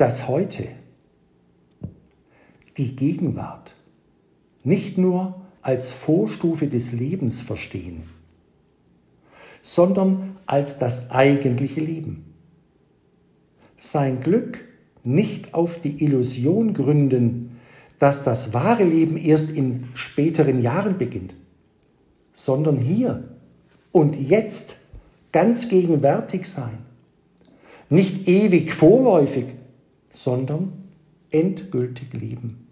das Heute, die Gegenwart, nicht nur als Vorstufe des Lebens verstehen, sondern als das eigentliche Leben. Sein Glück nicht auf die Illusion gründen, dass das wahre Leben erst in späteren Jahren beginnt, sondern hier und jetzt ganz gegenwärtig sein. Nicht ewig vorläufig, sondern endgültig leben.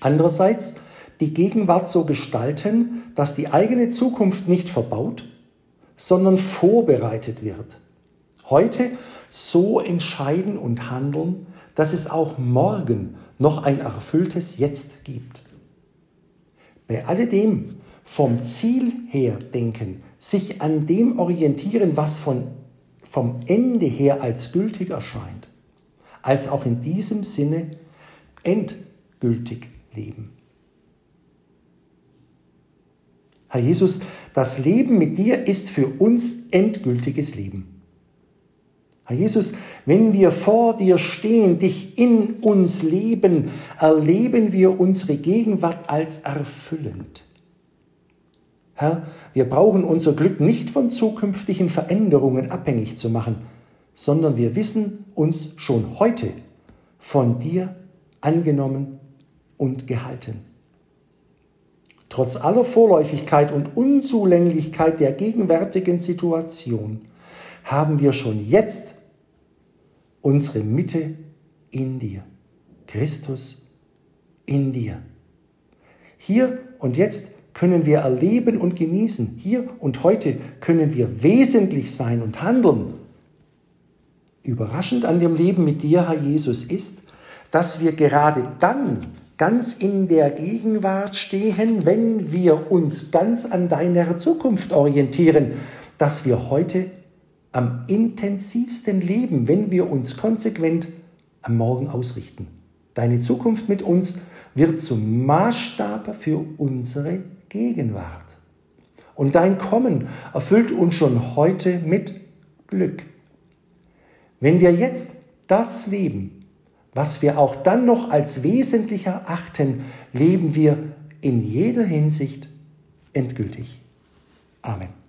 Andererseits die Gegenwart so gestalten, dass die eigene Zukunft nicht verbaut, sondern vorbereitet wird. Heute so entscheiden und handeln, dass es auch morgen noch ein erfülltes Jetzt gibt. Bei alledem vom Ziel her denken, sich an dem orientieren, was von, vom Ende her als gültig erscheint, als auch in diesem Sinne endgültig leben. Herr Jesus, das Leben mit dir ist für uns endgültiges Leben. Herr Jesus, wenn wir vor dir stehen, dich in uns leben, erleben wir unsere Gegenwart als erfüllend. Herr, wir brauchen unser Glück nicht von zukünftigen Veränderungen abhängig zu machen, sondern wir wissen uns schon heute von dir angenommen und gehalten. Trotz aller Vorläufigkeit und Unzulänglichkeit der gegenwärtigen Situation haben wir schon jetzt unsere Mitte in dir. Christus in dir. Hier und jetzt können wir erleben und genießen. Hier und heute können wir wesentlich sein und handeln. Überraschend an dem Leben mit dir, Herr Jesus, ist, dass wir gerade dann ganz in der Gegenwart stehen, wenn wir uns ganz an deiner Zukunft orientieren, dass wir heute am intensivsten leben, wenn wir uns konsequent am Morgen ausrichten. Deine Zukunft mit uns wird zum Maßstab für unsere Gegenwart. Und dein Kommen erfüllt uns schon heute mit Glück. Wenn wir jetzt das leben, was wir auch dann noch als wesentlich erachten, leben wir in jeder Hinsicht endgültig. Amen.